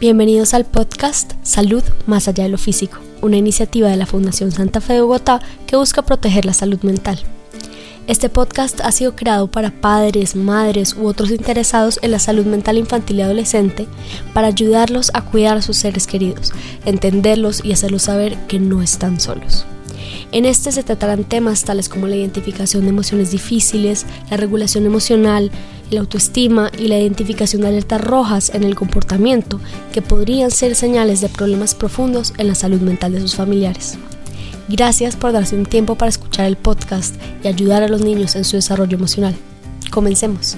Bienvenidos al podcast Salud más allá de lo físico, una iniciativa de la Fundación Santa Fe de Bogotá que busca proteger la salud mental. Este podcast ha sido creado para padres, madres u otros interesados en la salud mental infantil y adolescente para ayudarlos a cuidar a sus seres queridos, entenderlos y hacerlos saber que no están solos. En este se tratarán temas tales como la identificación de emociones difíciles, la regulación emocional, la autoestima y la identificación de alertas rojas en el comportamiento que podrían ser señales de problemas profundos en la salud mental de sus familiares. Gracias por darse un tiempo para escuchar el podcast y ayudar a los niños en su desarrollo emocional. Comencemos.